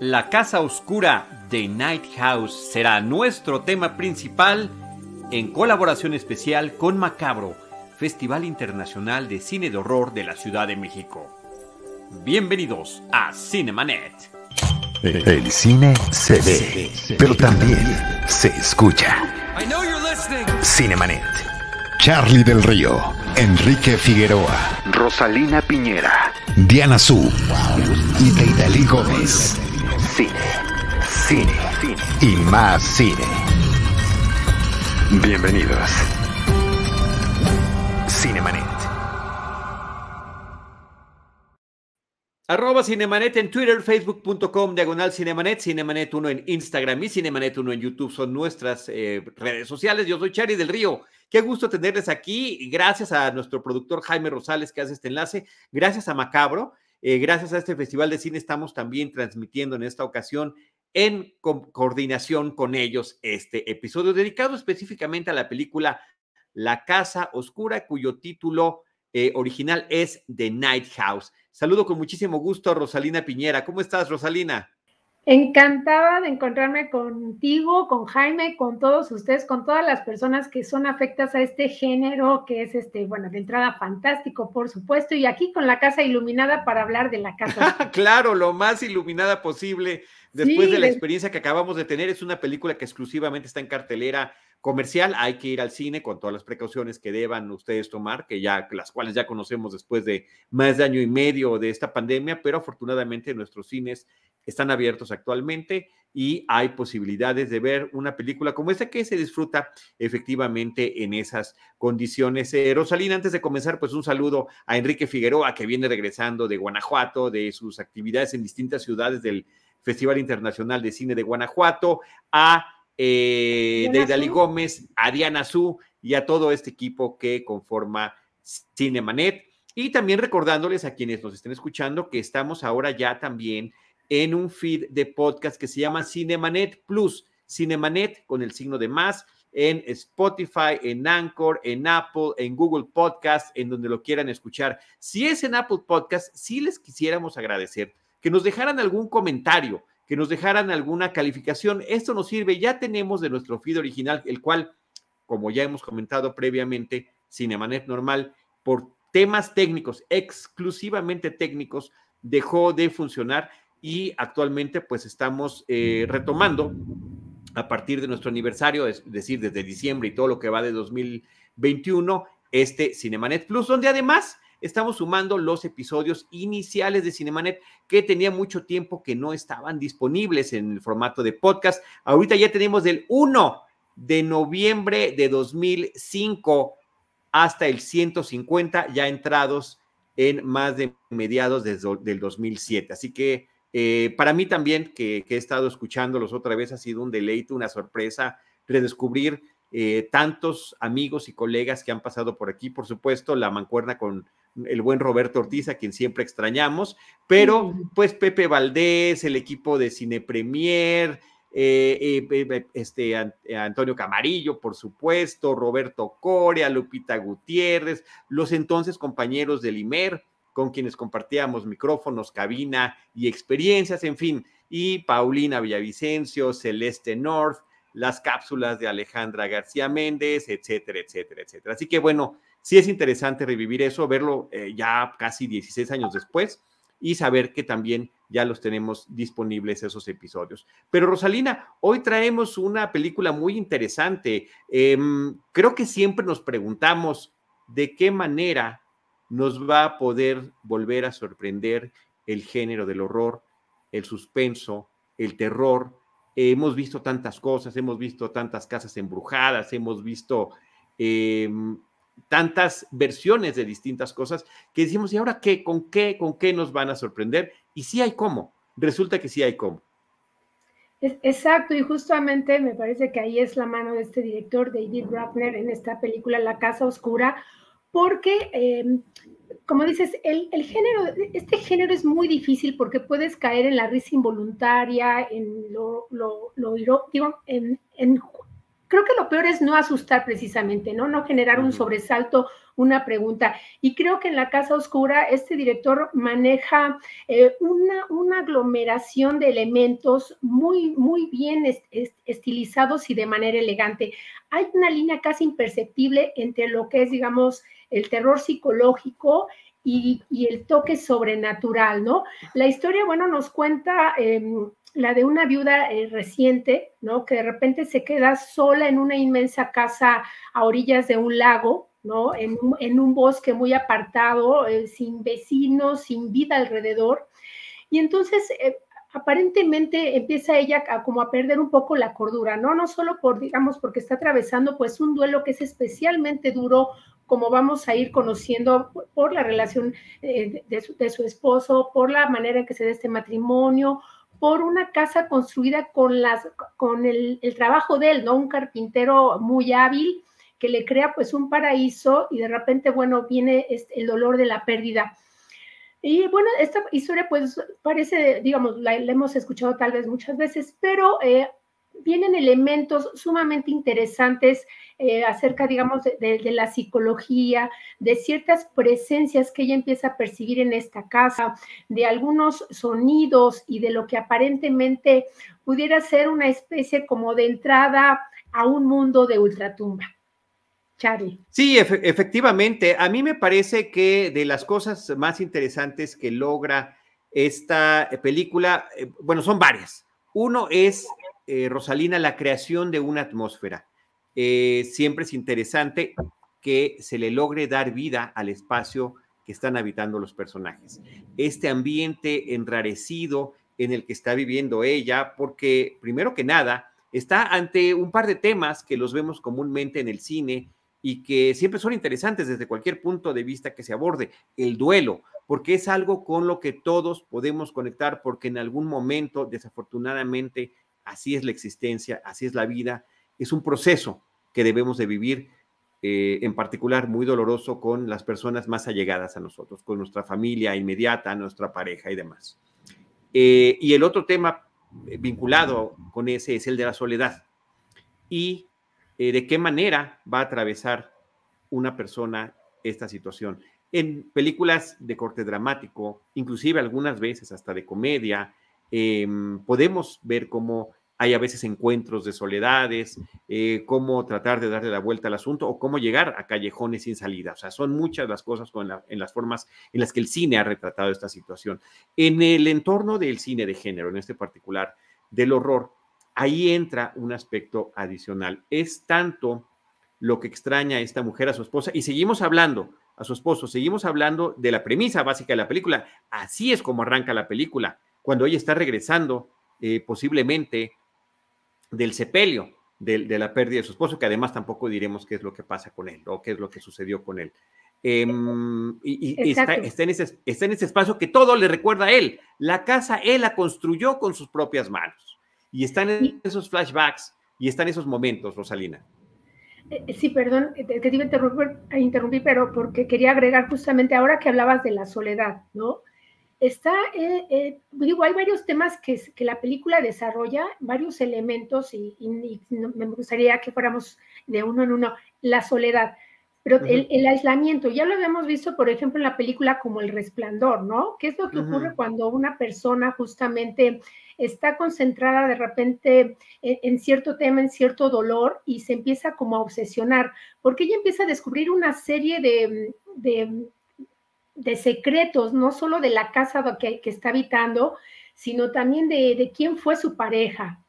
La Casa Oscura de Night House será nuestro tema principal en colaboración especial con Macabro, Festival Internacional de Cine de Horror de la Ciudad de México. Bienvenidos a Cinemanet. El cine se ve, pero también se escucha. Cinemanet. Charlie del Río, Enrique Figueroa, Rosalina Piñera, Diana Su y Deidali Gómez. Cine, cine, cine y más cine. Bienvenidos. Cinemanet. Arroba Cinemanet en Twitter, facebook.com, diagonal Cinemanet, Cinemanet 1 en Instagram y Cinemanet 1 en YouTube son nuestras eh, redes sociales. Yo soy Charlie del Río. Qué gusto tenerles aquí. Gracias a nuestro productor Jaime Rosales que hace este enlace. Gracias a Macabro. Eh, gracias a este Festival de Cine estamos también transmitiendo en esta ocasión en coordinación con ellos este episodio dedicado específicamente a la película La Casa Oscura, cuyo título eh, original es The Night House. Saludo con muchísimo gusto a Rosalina Piñera. ¿Cómo estás, Rosalina? Encantada de encontrarme contigo, con Jaime, con todos ustedes, con todas las personas que son afectas a este género, que es este, bueno, de entrada fantástico, por supuesto, y aquí con la casa iluminada para hablar de la casa. claro, lo más iluminada posible. Después de la experiencia que acabamos de tener, es una película que exclusivamente está en cartelera comercial. Hay que ir al cine con todas las precauciones que deban ustedes tomar, que ya, las cuales ya conocemos después de más de año y medio de esta pandemia, pero afortunadamente nuestros cines están abiertos actualmente y hay posibilidades de ver una película como esta que se disfruta efectivamente en esas condiciones. Eh, Rosalina, antes de comenzar, pues un saludo a Enrique Figueroa, que viene regresando de Guanajuato, de sus actividades en distintas ciudades del Festival Internacional de Cine de Guanajuato, a eh, Deidali Gómez, a Diana Su y a todo este equipo que conforma Cinemanet. Y también recordándoles a quienes nos estén escuchando que estamos ahora ya también en un feed de podcast que se llama Cinemanet Plus, Cinemanet con el signo de más, en Spotify, en Anchor, en Apple, en Google Podcast, en donde lo quieran escuchar. Si es en Apple Podcast, sí les quisiéramos agradecer que nos dejaran algún comentario, que nos dejaran alguna calificación. Esto nos sirve, ya tenemos de nuestro feed original, el cual, como ya hemos comentado previamente, Cinemanet normal, por temas técnicos, exclusivamente técnicos, dejó de funcionar y actualmente pues estamos eh, retomando a partir de nuestro aniversario, es decir, desde diciembre y todo lo que va de 2021, este Cinemanet Plus, donde además estamos sumando los episodios iniciales de Cinemanet que tenía mucho tiempo que no estaban disponibles en el formato de podcast. Ahorita ya tenemos del 1 de noviembre de 2005 hasta el 150 ya entrados en más de mediados del 2007. Así que eh, para mí también, que, he estado escuchándolos otra vez, ha sido un deleite, una sorpresa redescubrir eh, tantos amigos y colegas que han pasado por aquí. Por supuesto, la mancuerna con el buen Roberto Ortiz, a quien siempre extrañamos, pero pues Pepe Valdés, el equipo de Cine Premier, eh, este, Antonio Camarillo, por supuesto, Roberto Corea, Lupita Gutiérrez, los entonces compañeros del IMER, con quienes compartíamos micrófonos, cabina y experiencias, en fin, y Paulina Villavicencio, Celeste North, las cápsulas de Alejandra García Méndez, etcétera, etcétera, etcétera. Así que bueno, sí es interesante revivir eso, verlo eh, ya casi 16 años después y saber que también ya los tenemos disponibles esos episodios. Pero Rosalina, hoy traemos una película muy interesante. Em, creo que siempre nos preguntamos de qué manera nos va a poder volver a sorprender el género del horror, el suspenso, el terror. hemos visto tantas cosas, hemos visto tantas casas embrujadas, hemos visto em, tantas versiones de distintas cosas que decimos, ¿y ahora qué? ¿Con qué? ¿Con qué nos van a sorprender? Y sí hay cómo. Resulta que sí hay cómo. Exacto, y justamente me parece que ahí es la mano de este director, David Rapner, en esta película La Casa Oscura, porque, em, como dices, el, género, este género es muy difícil porque puedes caer en la risa involuntaria, en lo, lo, digo, en, creo que lo peor es no asustar precisamente, ¿no? No generar un sobresalto, una pregunta. Y creo que en la Casa Oscura este director maneja eh, una, una, aglomeración de elementos muy, muy bien estilizados y de manera elegante. Hay una línea casi imperceptible entre lo que es, digamos, el terror psicológico y, el toque sobrenatural, ¿no? La historia, bueno, nos cuenta em, la de una viuda eh, reciente, ¿no? Que de repente se queda sola en una inmensa casa a orillas de un lago, ¿no? En un, bosque muy apartado, eh, sin vecinos, sin vida alrededor. Y entonces, eh, aparentemente empieza ella a, como a perder un poco la cordura, ¿no? No solo por, digamos, porque está atravesando pues un duelo que es especialmente duro como vamos a ir conociendo por la relación eh, de, su, esposo, por la manera en que se da este matrimonio, por una casa construida con, el, trabajo de él, ¿no? Un carpintero muy hábil que le crea pues un paraíso y de repente, bueno, viene este, el dolor de la pérdida. Y bueno, esta historia pues parece, digamos, la, hemos escuchado tal vez muchas veces, pero eh, vienen elementos sumamente interesantes eh, acerca, digamos, de, la psicología, de ciertas presencias que ella empieza a percibir en esta casa, de algunos sonidos y de lo que aparentemente pudiera ser una especie como de entrada a un mundo de ultratumba. Charlie. Sí, efectivamente. A mí me parece que de las cosas más interesantes que logra esta película, eh, bueno, son varias. Uno es eh, Rosalina, la creación de una atmósfera. Eh, siempre es interesante que se le logre dar vida al espacio que están habitando los personajes. Este ambiente enrarecido en el que está viviendo ella, porque primero que nada, está ante un par de temas que los vemos comúnmente en el cine y que siempre son interesantes desde cualquier punto de vista que se aborde. El duelo, porque es algo con lo que todos podemos conectar, porque en algún momento, desafortunadamente, así es la existencia, así es la vida, es un proceso que debemos de vivir, eh, en particular muy doloroso con las personas más allegadas a nosotros, con nuestra familia inmediata, nuestra pareja y demás. Eh, y el otro tema eh, vinculado con ese es el de la soledad y de qué manera va a atravesar una persona esta situación. En películas de corte dramático, inclusive algunas veces hasta de comedia, em, podemos ver cómo hay a veces encuentros de soledades, eh, cómo tratar de darle la vuelta al asunto o cómo llegar a callejones sin salida. O sea, son muchas las cosas en las formas en las que el cine ha retratado esta situación. En el entorno del cine de género, en este particular, del horror, ahí entra un aspecto adicional. Es tanto lo que extraña a esta mujer a su esposa y seguimos hablando a su esposo, seguimos hablando de la premisa básica de la película. Así es como arranca la película, cuando ella está regresando eh, posiblemente del sepelio, de, la pérdida de su esposo, que además tampoco diremos qué es lo que pasa con él o qué es lo que sucedió con él. Em, y, está, en ese, está en ese espacio que todo le recuerda a él. La casa él la construyó con sus propias manos. Y están en esos flashbacks y están esos momentos, Rosalina. Eh, sí, perdón, te, te iba a interrumpir, pero porque quería agregar justamente ahora que hablabas de la soledad, ¿no? Está, eh, eh, digo, hay varios temas que, que, la película desarrolla, varios elementos y, me gustaría que fuéramos de uno en uno. La soledad, pero el, aislamiento, ya lo habíamos visto, por ejemplo, en la película como El Resplandor, ¿no? ¿Qué es lo que ocurre cuando una persona justamente está concentrada de repente en, cierto tema, en cierto dolor y se empieza como a obsesionar? Porque ella empieza a descubrir una serie de, de de secretos, no solo de la casa que, que está habitando, sino también de, quién fue su pareja.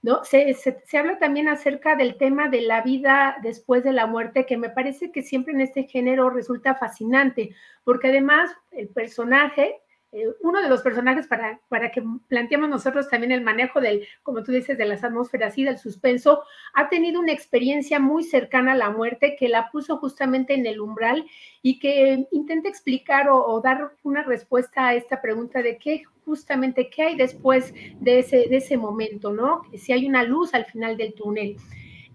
¿no? Se, se, habla también acerca del tema de la vida después de la muerte, que me parece que siempre en este género resulta fascinante, porque además el personaje eh, uno de los personajes para, para que planteemos nosotros también el manejo del, como tú dices, de las atmósferas y del suspenso, ha tenido una experiencia muy cercana a la muerte que la puso justamente en el umbral y que intenta explicar o, dar una respuesta a esta pregunta de qué justamente qué hay después de ese, de ese momento, ¿no? Si hay una luz al final del túnel.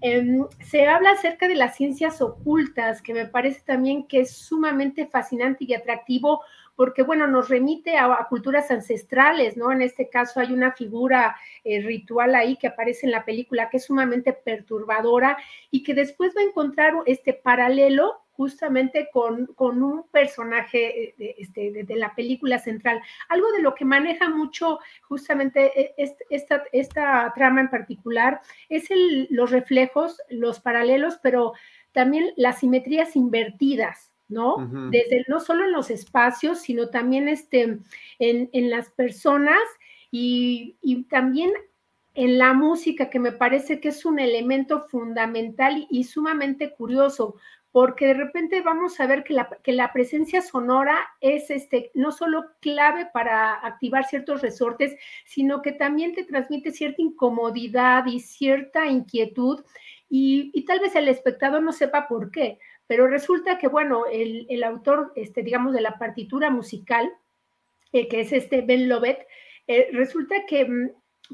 Em, se habla acerca de las ciencias ocultas, que me parece también que es sumamente fascinante y atractivo porque, bueno, nos remite a, culturas ancestrales, ¿no? En este caso hay una figura eh, ritual ahí que aparece en la película que es sumamente perturbadora y que después va a encontrar este paralelo justamente con, un personaje eh, de, este, de, la película central. Algo de lo que maneja mucho justamente e, esta, esta trama en particular es el, los reflejos, los paralelos, pero también las simetrías invertidas. ¿No? Desde no solo en los espacios, sino también este, en, las personas y, también en la música, que me parece que es un elemento fundamental y, sumamente curioso, porque de repente vamos a ver que la, que la, presencia sonora es este, no solo clave para activar ciertos resortes, sino que también te transmite cierta incomodidad y cierta inquietud, y, y tal vez el espectador no sepa por qué, pero resulta que, bueno, el, autor, este, digamos, de la partitura musical, eh, que es este Ben Lovett, eh, resulta que mm,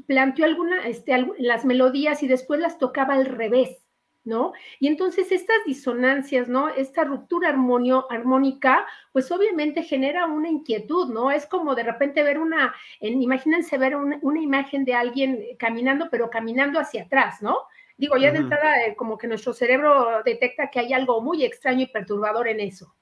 planteó alguna, este, las melodías y después las tocaba al revés, ¿no? Y entonces estas disonancias, ¿no? Esta ruptura armónica, pues obviamente genera una inquietud, ¿no? Es como de repente ver una, imagínense ver una, imagen de alguien caminando, pero caminando hacia atrás, ¿no? Digo, ya de entrada, eh, como que nuestro cerebro detecta que hay algo muy extraño y perturbador en eso.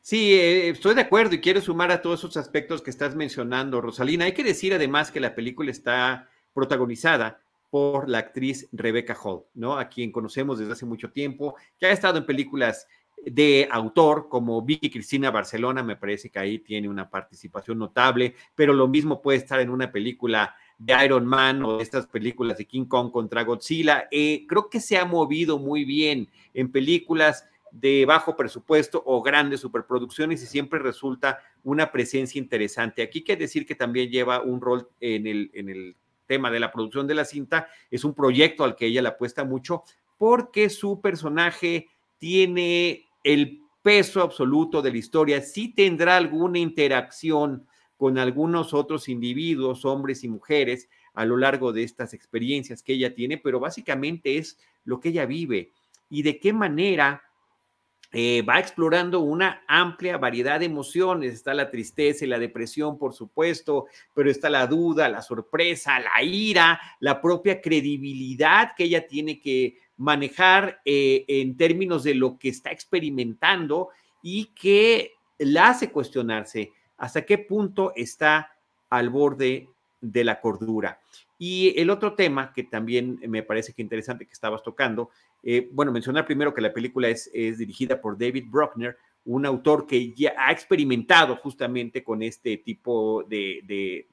Sí, eh, estoy de acuerdo y quiero sumar a todos esos aspectos que estás mencionando, Rosalina. Hay que decir además que la película está protagonizada por la actriz Rebecca Hall, ¿no? A quien conocemos desde hace mucho tiempo, que ha estado en películas de autor como Vicky Cristina Barcelona, me parece que ahí tiene una participación notable, pero lo mismo puede estar en una película de Iron Man o estas películas de King Kong contra Godzilla. Eh, creo que se ha movido muy bien en películas de bajo presupuesto o grandes superproducciones y siempre resulta una presencia interesante. Aquí que decir que también lleva un rol en el, en el tema de la producción de la cinta. Es un proyecto al que ella le apuesta mucho porque su personaje tiene el peso absoluto de la historia. Sí tendrá alguna interacción con algunos otros individuos, hombres y mujeres, a lo largo de estas experiencias que ella tiene, pero básicamente es lo que ella vive y de qué manera eh, va explorando una amplia variedad de emociones. Está la tristeza y la depresión, por supuesto, pero está la duda, la sorpresa, la ira, la propia credibilidad que ella tiene que manejar eh, en términos de lo que está experimentando y que la hace cuestionarse hasta qué punto está al borde de la cordura. Y el otro tema que también me parece que interesante que estabas tocando, eh, bueno, mencionar primero que la película es, dirigida por David Bruckner, un autor que ya ha experimentado justamente con este tipo de,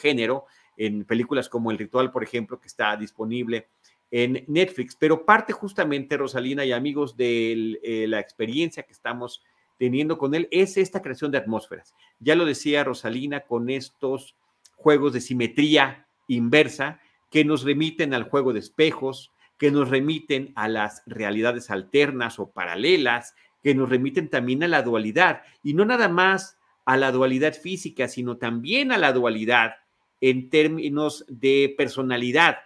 género en películas como El Ritual, por ejemplo, que está disponible en Netflix, pero parte justamente, Rosalina y amigos, de eh, la experiencia que estamos teniendo con él es esta creación de atmósferas. Ya lo decía Rosalina con estos juegos de simetría inversa que nos remiten al juego de espejos, que nos remiten a las realidades alternas o paralelas, que nos remiten también a la dualidad, y no nada más a la dualidad física, sino también a la dualidad en términos de personalidad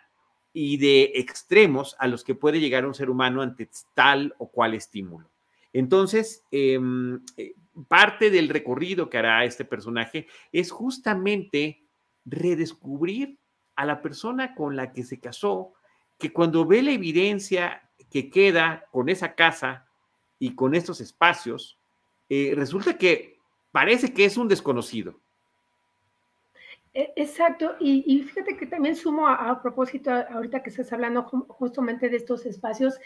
y de extremos a los que puede llegar un ser humano ante tal o cual estímulo. Entonces, em, eh, parte del recorrido que hará este personaje es justamente redescubrir a la persona con la que se casó, que cuando ve la evidencia que queda con esa casa y con estos espacios, eh, resulta que parece que es un desconocido. E, exacto, y, fíjate que también sumo a, propósito, ahorita que estás hablando justamente de estos espacios,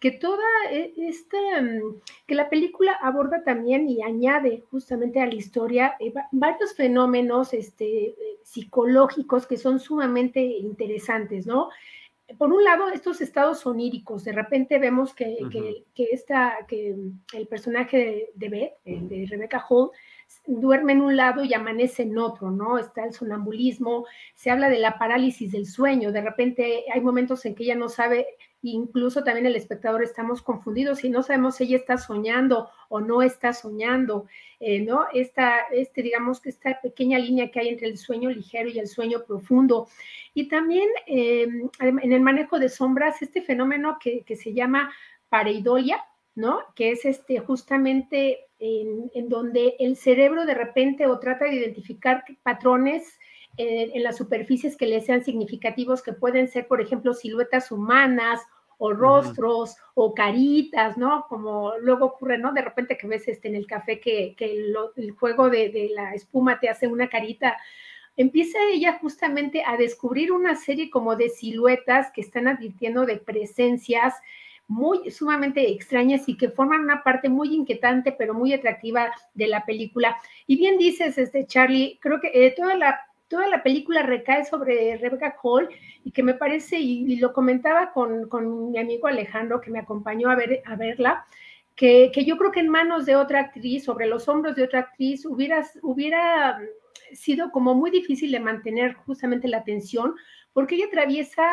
que toda e, esta, mm, que la película aborda también y añade justamente a la historia eh, varios fenómenos este, eh, psicológicos que son sumamente interesantes, ¿no? Por un lado, estos estados oníricos, de repente vemos que, que, esta, que el personaje de, Beth, de Rebecca Hall, duerme en un lado y amanece en otro, ¿no? Está el sonambulismo, se habla de la parálisis del sueño, de repente hay momentos en que ella no sabe incluso también el espectador estamos confundidos y no sabemos si ella está soñando o no está soñando, eh, ¿no? Esta, este, digamos que esta pequeña línea que hay entre el sueño ligero y el sueño profundo. Y también eh, en el manejo de sombras, este fenómeno que, se llama pareidolia, ¿no? Que es este justamente en, en, donde el cerebro de repente o trata de identificar patrones en, las superficies que le sean significativos, que pueden ser, por ejemplo, siluetas humanas o rostros o caritas, ¿no? Como luego ocurre, ¿no? De repente que ves este, en el café que, el juego de, de, la espuma te hace una carita. Empieza ella justamente a descubrir una serie como de siluetas que están advirtiendo de presencias muy sumamente extrañas y que forman una parte muy inquietante, pero muy atractiva de la película. Y bien dices, este Charlie, creo que eh, toda la toda la película recae sobre Rebecca Hall y que me parece, y, lo comentaba con, mi amigo Alejandro que me acompañó a, ver, a verla, que, yo creo que en manos de otra actriz, sobre los hombros de otra actriz, hubiera, hubiera sido como muy difícil de mantener justamente la atención, porque ella atraviesa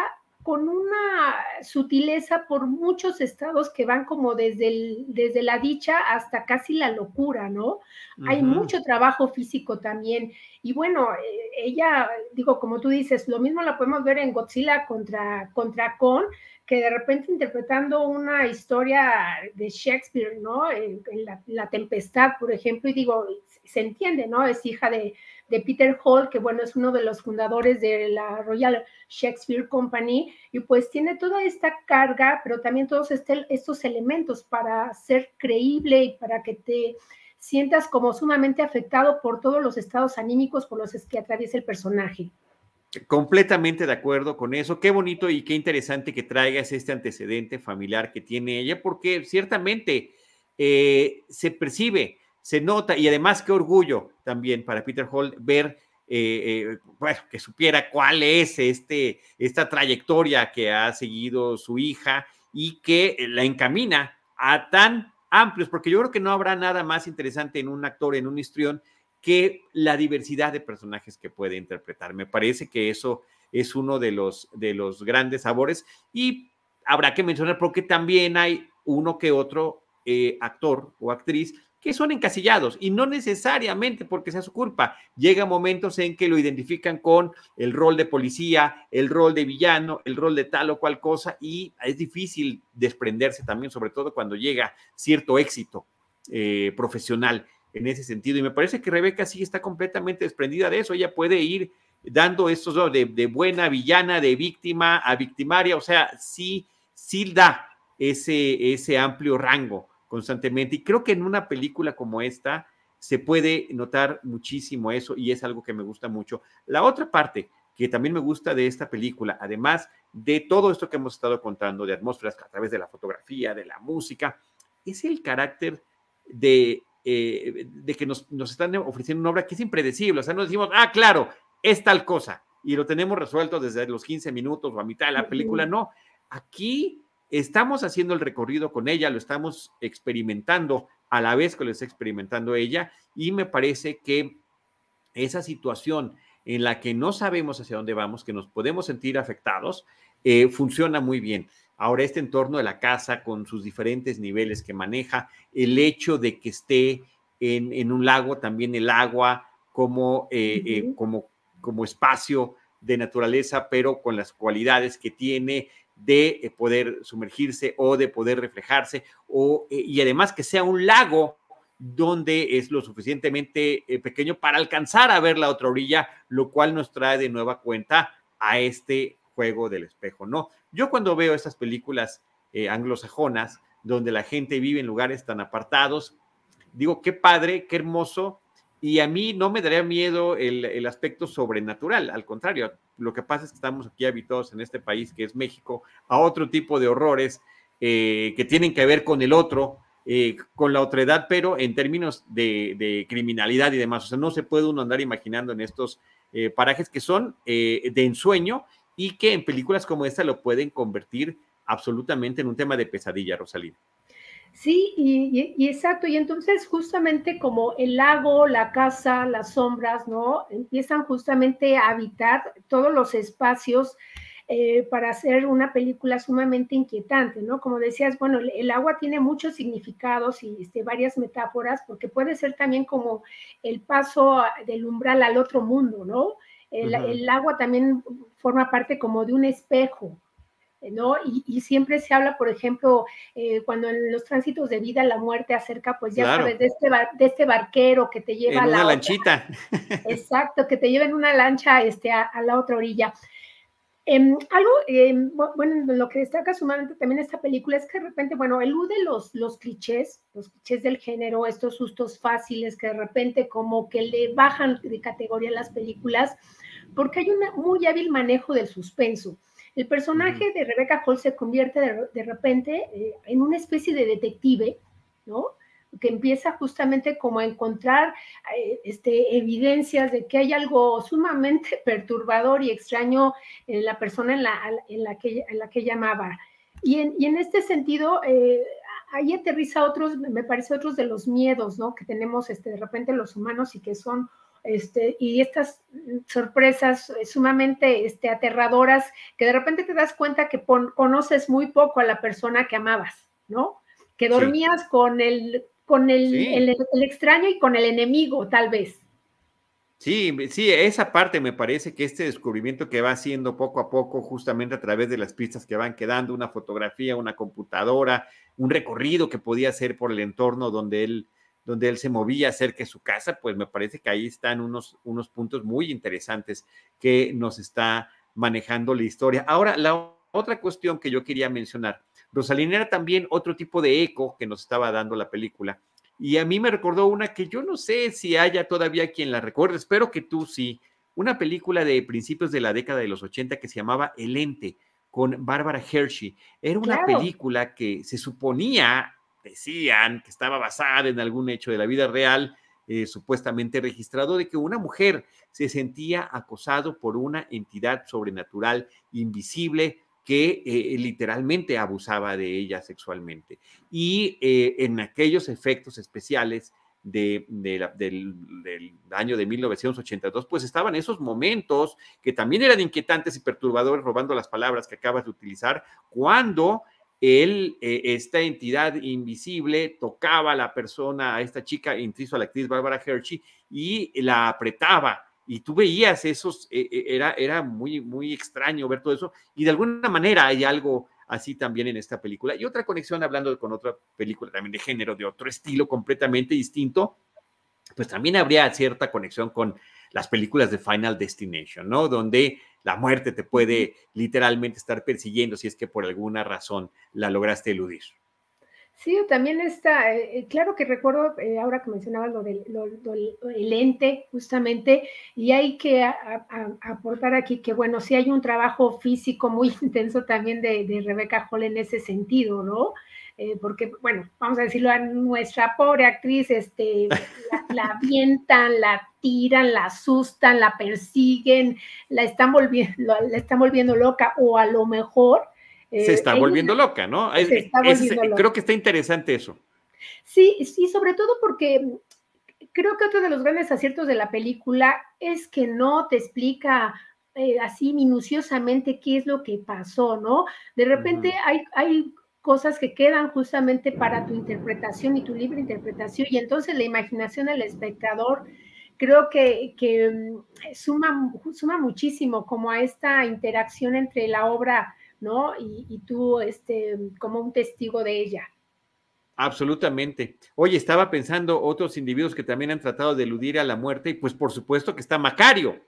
con una sutileza por muchos estados que van como desde, desde la dicha hasta casi la locura, ¿no? Hay mucho trabajo físico también. Y bueno, eh, ella, digo, como tú dices, lo mismo la podemos ver en Godzilla contra, contra Kong, que de repente interpretando una historia de Shakespeare, ¿no? En, la, Tempestad, por ejemplo, y digo, se entiende, ¿no? Es hija de, de Peter Hall, que bueno, es uno de los fundadores de la Royal Shakespeare Company, y pues tiene toda esta carga, pero también todos este, estos elementos para ser creíble y para que te sientas como sumamente afectado por todos los estados anímicos por los que atraviesa el personaje. Completamente de acuerdo con eso. Qué bonito y qué interesante que traigas este antecedente familiar que tiene ella, porque ciertamente eh, se percibe se nota y además qué orgullo también para Peter Hall ver, eh, eh, que supiera cuál es este, esta trayectoria que ha seguido su hija y que la encamina a tan amplios, porque yo creo que no habrá nada más interesante en un actor, en un histrión, que la diversidad de personajes que puede interpretar. Me parece que eso es uno de los, de los grandes sabores y habrá que mencionar porque también hay uno que otro eh, actor o actriz que son encasillados y no necesariamente porque sea su culpa. Llega momentos en que lo identifican con el rol de policía, el rol de villano, el rol de tal o cual cosa y es difícil desprenderse también, sobre todo cuando llega cierto éxito eh, profesional en ese sentido. Y me parece que Rebeca sí está completamente desprendida de eso. Ella puede ir dando estos de, de buena villana, de víctima a victimaria, o sea, sí, sí da ese, ese amplio rango constantemente. Y creo que en una película como esta se puede notar muchísimo eso y es algo que me gusta mucho. La otra parte que también me gusta de esta película, además de todo esto que hemos estado contando, de atmósferas a través de la fotografía, de la música, es el carácter de, eh, de que nos, nos, están ofreciendo una obra que es impredecible. O sea, no decimos, ah, claro, es tal cosa y lo tenemos resuelto desde los 15 minutos o a mitad de la película. No, aquí Estamos haciendo el recorrido con ella, lo estamos experimentando a la vez que lo está experimentando ella y me parece que esa situación en la que no sabemos hacia dónde vamos, que nos podemos sentir afectados, eh, funciona muy bien. Ahora, este entorno de la casa con sus diferentes niveles que maneja, el hecho de que esté en, un lago, también el agua como, eh, eh, como, como espacio de naturaleza, pero con las cualidades que tiene, de eh, poder sumergirse o de poder reflejarse, o, eh, y además que sea un lago donde es lo suficientemente eh, pequeño para alcanzar a ver la otra orilla, lo cual nos trae de nueva cuenta a este juego del espejo, ¿no? Yo cuando veo estas películas anglosajonas, donde la gente vive en lugares tan apartados, digo, qué padre, qué hermoso y a mí no me daría miedo el, aspecto sobrenatural, al contrario, lo que pasa es que estamos aquí habituados en este país que es México a otro tipo de horrores eh, que tienen que ver con el otro, eh, con la otredad, pero en términos de, criminalidad y demás. O sea, no se puede uno andar imaginando en estos eh, parajes que son de ensueño y que en películas como esta lo pueden convertir absolutamente en un tema de pesadilla, Rosalina. Sí, y, exacto, y entonces justamente como el lago, la casa, las sombras, ¿no? Empiezan justamente a habitar todos los espacios eh, para hacer una película sumamente inquietante, ¿no? Como decías, bueno, el, agua tiene muchos significados y este, varias metáforas, porque puede ser también como el paso del umbral al otro mundo, ¿no? el agua también forma parte como de un espejo, ¿no? Y, siempre se habla, por ejemplo, eh, cuando en los tránsitos de vida la muerte acerca, pues ya sabes, de este, de este barquero que te lleva a la una lanchita. Exacto, que te lleva en una lancha este, a, la otra orilla. Em, algo, em, bueno, lo que destaca sumamente también esta película es que de repente, bueno, elude los, los clichés, los clichés del género, estos sustos fáciles que de repente como que le bajan de categoría las películas, porque hay un muy hábil manejo del suspenso. El personaje de Rebecca Hall se convierte de, repente eh, en una especie de detective, ¿no? que empieza justamente como a encontrar eh, este, evidencias de que hay algo sumamente perturbador y extraño en la persona en la, en la, que, en la que llamaba. Y en, y en este sentido, eh, ahí aterriza otros, me parece, otros de los miedos ¿no? que tenemos este, de repente los humanos y que son este, y estas sorpresas sumamente este, aterradoras que de repente te das cuenta que conoces muy poco a la persona que amabas, ¿no? Que dormías con, el, con el, extraño y con el enemigo, tal vez. Sí, sí, esa parte me parece que este descubrimiento que va haciendo poco a poco, justamente a través de las pistas que van quedando, una fotografía, una computadora, un recorrido que podía hacer por el entorno donde él donde él se movía cerca de su casa, pues me parece que ahí están unos, unos puntos muy interesantes que nos está manejando la historia. Ahora, la otra cuestión que yo quería mencionar, Rosalina era también otro tipo de eco que nos estaba dando la película. Y a mí me recordó una que yo no sé si haya todavía quien la recuerde, espero que tú sí, una película de principios de la década de los 80 que se llamaba El Ente con Bárbara Hershey. Era una película que se suponía decían que estaba basada en algún hecho de la vida real, eh, supuestamente registrado, de que una mujer se sentía acosado por una entidad sobrenatural invisible que eh, literalmente abusaba de ella sexualmente. Y eh, en aquellos efectos especiales de, del, del, año de 1982, pues estaban esos momentos que también eran inquietantes y perturbadores, robando las palabras que acabas de utilizar, cuando él, eh, esta entidad invisible, tocaba a la persona, a esta chica, incluso a la actriz Barbara Hershey, y la apretaba. Y tú veías esos, eh, era, era muy, muy extraño ver todo eso. Y de alguna manera hay algo así también en esta película. Y otra conexión hablando con otra película también de género, de otro estilo completamente distinto, pues también habría cierta conexión con las películas de Final Destination, ¿no? Donde la muerte te puede literalmente estar persiguiendo si es que por alguna razón la lograste eludir. Sí, también está, eh, eh, claro que recuerdo eh, ahora que mencionabas lo del, ente, justamente, y hay que aportar aquí que, bueno, sí hay un trabajo físico muy intenso también de, de Rebeca Hall en ese sentido, ¿no? Eh, porque, bueno, vamos a decirlo, a nuestra pobre actriz, este, la, avientan, la tiran, la asustan, la persiguen, la están volviendo, la están volviendo loca, o a lo mejor. Eh, se está volviendo loca, ¿no? Creo que está interesante eso. Sí, sí, sobre todo porque creo que otro de los grandes aciertos de la película es que no te explica eh, así minuciosamente qué es lo que pasó, ¿no? De repente hay, hay cosas que quedan justamente para tu interpretación y tu libre interpretación. Y entonces la imaginación del espectador creo que, mm, suma, suma muchísimo como a esta interacción entre la obra, ¿no? Y, tú este, como un testigo de ella. Absolutamente. Oye, estaba pensando otros individuos que también han tratado de eludir a la muerte, y pues por supuesto que está Macario,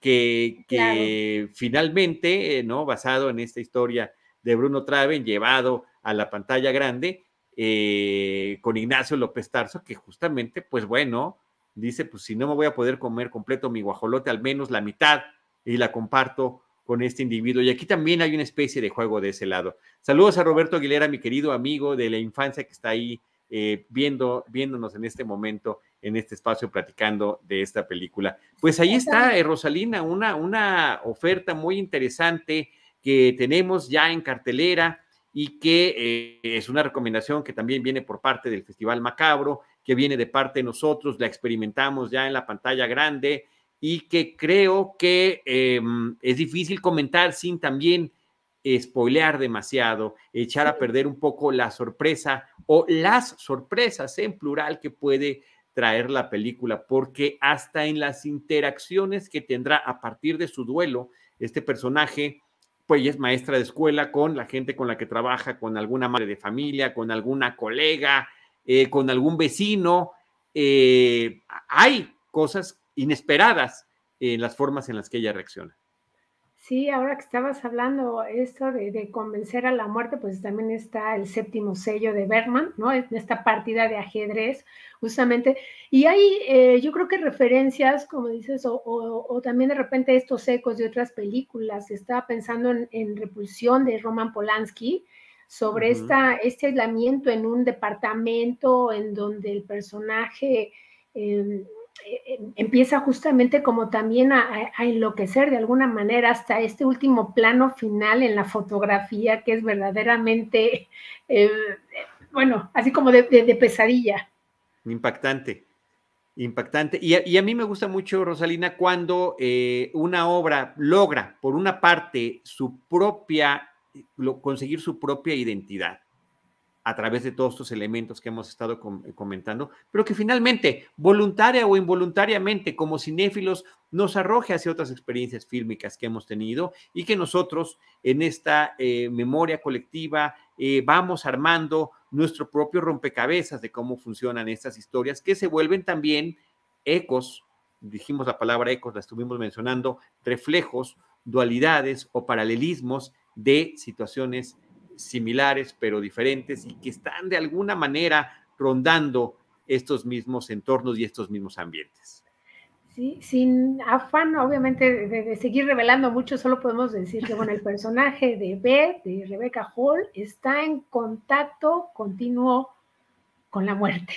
que, que finalmente, eh, ¿no? Basado en esta historia de Bruno Traven, llevado a la pantalla grande eh, con Ignacio López Tarso, que justamente, pues bueno, dice, pues si no me voy a poder comer completo mi guajolote, al menos la mitad, y la comparto con este individuo. Y aquí también hay una especie de juego de ese lado. Saludos a Roberto Aguilera, mi querido amigo de la infancia que está ahí eh, viendo, viéndonos en este momento, en este espacio, platicando de esta película. Pues ahí está, eh, Rosalina, una, una oferta muy interesante que tenemos ya en cartelera y que eh, es una recomendación que también viene por parte del Festival Macabro, que viene de parte de nosotros, la experimentamos ya en la pantalla grande y que creo que em, es difícil comentar sin también spoilear demasiado, echar a perder un poco la sorpresa o las sorpresas en plural que puede traer la película, porque hasta en las interacciones que tendrá a partir de su duelo, este personaje, pues es maestra de escuela con la gente con la que trabaja, con alguna madre de familia, con alguna colega, eh, con algún vecino. Eh, hay cosas inesperadas en las formas en las que ella reacciona. Sí, ahora que estabas hablando esto de, convencer a la muerte, pues también está el séptimo sello de Bergman, ¿no? En esta partida de ajedrez, justamente. Y hay, eh, yo creo que referencias, como dices, o, también de repente estos ecos de otras películas. Estaba pensando en, Repulsión de Roman Polanski, sobre esta, este aislamiento en un departamento en donde el personaje... Em, eh, empieza justamente como también a, enloquecer de alguna manera hasta este último plano final en la fotografía que es verdaderamente, eh, bueno, así como de, pesadilla. Impactante, impactante. Y a, mí me gusta mucho, Rosalina, cuando eh, una obra logra, por una parte, su propia, conseguir su propia identidad a través de todos estos elementos que hemos estado comentando, pero que finalmente, voluntaria o involuntariamente, como cinéfilos, nos arroje hacia otras experiencias fílmicas que hemos tenido y que nosotros en esta eh, memoria colectiva eh, vamos armando nuestro propio rompecabezas de cómo funcionan estas historias que se vuelven también ecos, dijimos la palabra ecos, la estuvimos mencionando, reflejos, dualidades o paralelismos de situaciones similares pero diferentes y que están de alguna manera rondando estos mismos entornos y estos mismos ambientes. Sí, sin afán, obviamente, de, seguir revelando mucho, solo podemos decir que, bueno, el personaje de Beth, de Rebecca Hall, está en contacto continuo con la muerte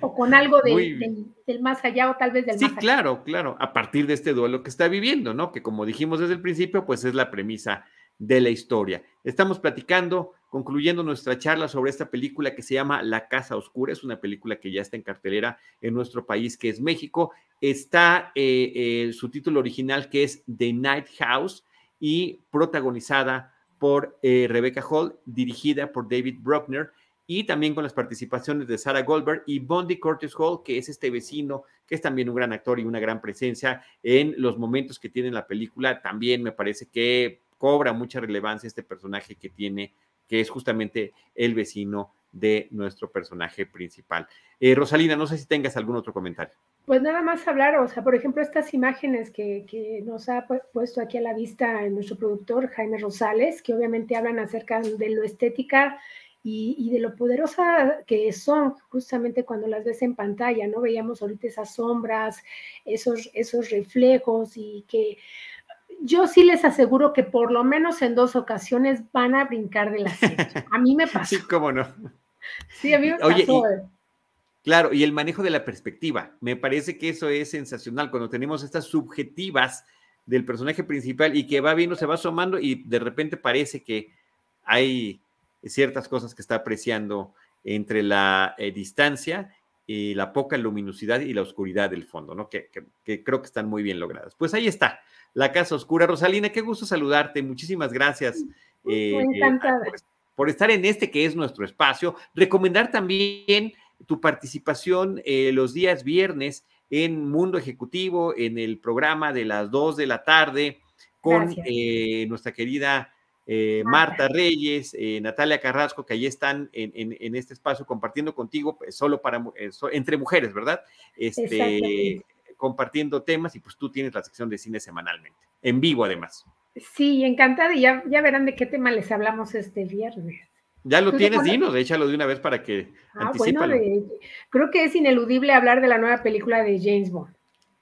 o con algo del, más allá o tal vez del sí, más allá. Sí, claro, claro, a partir de este duelo que está viviendo, ¿no? Que como dijimos desde el principio, pues es la premisa de la historia. Estamos platicando, concluyendo nuestra charla sobre esta película que se llama La Casa Oscura. Es una película que ya está en cartelera en nuestro país, que es México. Está eh, su título original, que es The Night House, y protagonizada por eh, Rebecca Hall, dirigida por David Bruckner, y también con las participaciones de Sarah Goldberg y Bondi Curtis Hall, que es este vecino, que es también un gran actor y una gran presencia en los momentos que tiene la película. También me parece que cobra mucha relevancia este personaje que tiene, que es justamente el vecino de nuestro personaje principal. Eh, Rosalina, no sé si tengas algún otro comentario. Pues nada más hablar, o sea, por ejemplo, estas imágenes que, nos ha puesto aquí a la vista nuestro productor Jaime Rosales, que obviamente hablan acerca de lo estética y, de lo poderosa que son justamente cuando las ves en pantalla, ¿no? Veíamos ahorita esas sombras, esos, esos reflejos y que yo sí les aseguro que por lo menos en dos ocasiones van a brincar de la serie. A mí me pasó. Sí, cómo no. Sí, a mí me pasó. Eh. claro, y el manejo de la perspectiva. Me parece que eso es sensacional cuando tenemos estas subjetivas del personaje principal y que va viendo, se va asomando y de repente parece que hay ciertas cosas que está apreciando entre la eh, distancia y la poca luminosidad y la oscuridad del fondo, ¿no? que, creo que están muy bien logradas. Pues ahí está. La Casa Oscura. Rosalina, qué gusto saludarte. Muchísimas gracias. Eh, encantada. por, estar en este que es nuestro espacio. Recomendar también tu participación eh, los días viernes en Mundo Ejecutivo, en el programa de las 2 de la tarde, con eh, nuestra querida Marta Reyes, Natalia Carrasco, que ahí están en, este espacio compartiendo contigo, pues, solo para entre mujeres, ¿verdad? Este, compartiendo temas y pues tú tienes la sección de cine semanalmente, en vivo además. Sí, encantada y ya, ya verán de qué tema les hablamos este viernes. Ya lo tienes, Dino, échalo de una vez para que ah, bueno, creo que es ineludible hablar de la nueva película de James Bond.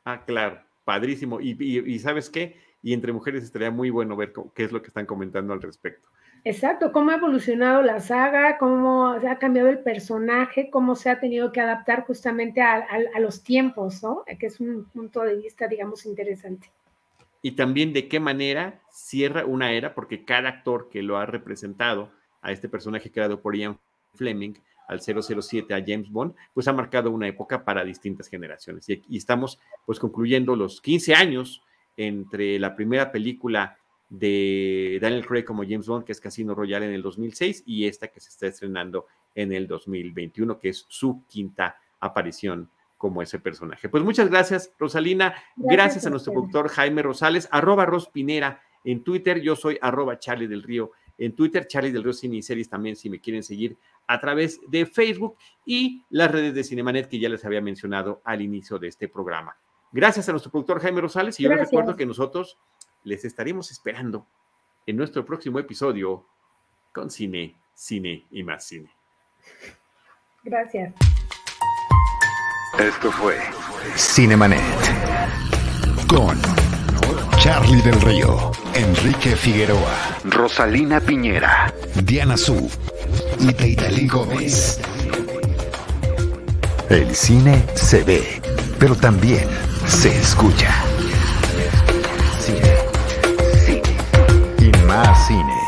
Ah, claro, padrísimo. Y, y, ¿sabes qué? Y entre mujeres estaría muy bueno ver qué es lo que están comentando al respecto. Exacto, cómo ha evolucionado la saga, cómo se ha cambiado el personaje, cómo se ha tenido que adaptar justamente a, los tiempos, ¿no? Que es un punto de vista, digamos, interesante. Y también de qué manera cierra una era, porque cada actor que lo ha representado a este personaje creado por Ian Fleming al 007, a James Bond, pues ha marcado una época para distintas generaciones. Y, y estamos pues concluyendo los 15 años entre la primera película de Daniel Craig como James Bond, que es Casino Royale en el 2006, y esta que se está estrenando en el 2021, que es su quinta aparición como ese personaje. Pues muchas gracias, Rosalina. Gracias, a nuestro productor Jaime Rosales, arroba Rospinera en Twitter. Yo soy arroba Charlie del Río en Twitter, Charlie del Río Cine y Series también, si me quieren seguir a través de Facebook y las redes de Cinemanet que ya les había mencionado al inicio de este programa. Gracias a nuestro productor Jaime Rosales y yo les recuerdo que nosotros les estaremos esperando en nuestro próximo episodio con cine, cine y más cine. Gracias. Esto fue Cinemanet con Charlie del Río, Enrique Figueroa, Rosalina Piñera, Diana Su y Teitali Gómez. El cine se ve, pero también se escucha. Más cine.